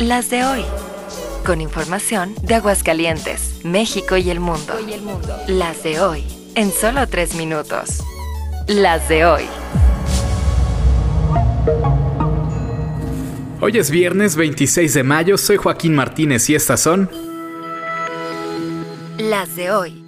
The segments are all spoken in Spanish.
Las de hoy. Con información de Aguascalientes, México y el mundo. Las de hoy. En solo tres minutos. Las de hoy. Hoy es viernes 26 de mayo, soy Joaquín Martínez y estas son... Las de hoy.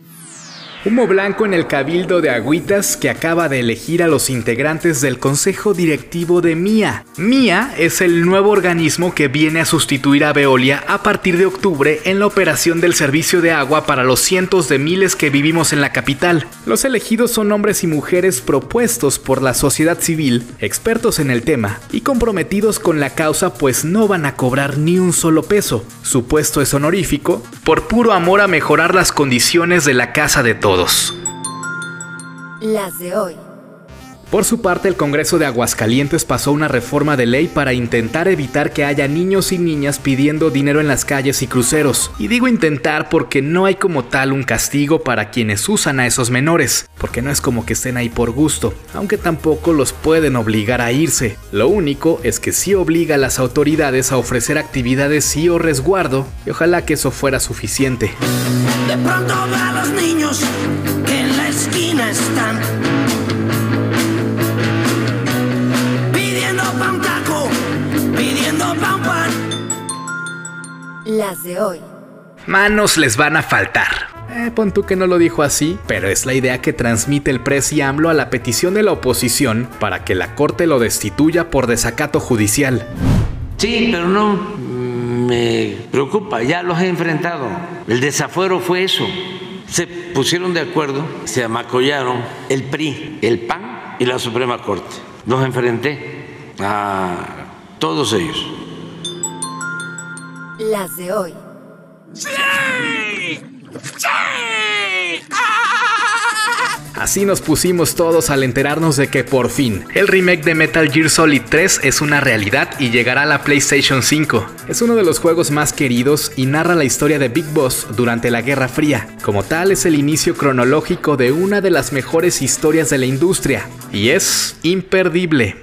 Humo blanco en el cabildo de Agüitas que acaba de elegir a los integrantes del Consejo Directivo de MIA. MIA es el nuevo organismo que viene a sustituir a Veolia a partir de octubre en la operación del servicio de agua para los cientos de miles que vivimos en la capital. Los elegidos son hombres y mujeres propuestos por la sociedad civil, expertos en el tema y comprometidos con la causa pues no van a cobrar ni un solo peso. Su puesto es honorífico por puro amor a mejorar las condiciones de la casa de todos Las de hoy. Por su parte, el Congreso de Aguascalientes pasó una reforma de ley para intentar evitar que haya niños y niñas pidiendo dinero en las calles y cruceros. Y digo intentar porque no hay como tal un castigo para quienes usan a esos menores, porque no es como que estén ahí por gusto, aunque tampoco los pueden obligar a irse. Lo único es que sí obliga a las autoridades a ofrecer actividades y o resguardo, y ojalá que eso fuera suficiente. De pronto a los niños que en la esquina están Las de hoy. Manos les van a faltar. Eh, pon tú que no lo dijo así, pero es la idea que transmite el presi AMLO a la petición de la oposición para que la Corte lo destituya por desacato judicial. Sí, pero no me preocupa, ya los he enfrentado. El desafuero fue eso. Se pusieron de acuerdo, se amacollaron el PRI, el PAN y la Suprema Corte. Los enfrenté a todos ellos las de hoy. Así nos pusimos todos al enterarnos de que por fin el remake de Metal Gear Solid 3 es una realidad y llegará a la PlayStation 5. Es uno de los juegos más queridos y narra la historia de Big Boss durante la Guerra Fría. Como tal es el inicio cronológico de una de las mejores historias de la industria y es imperdible.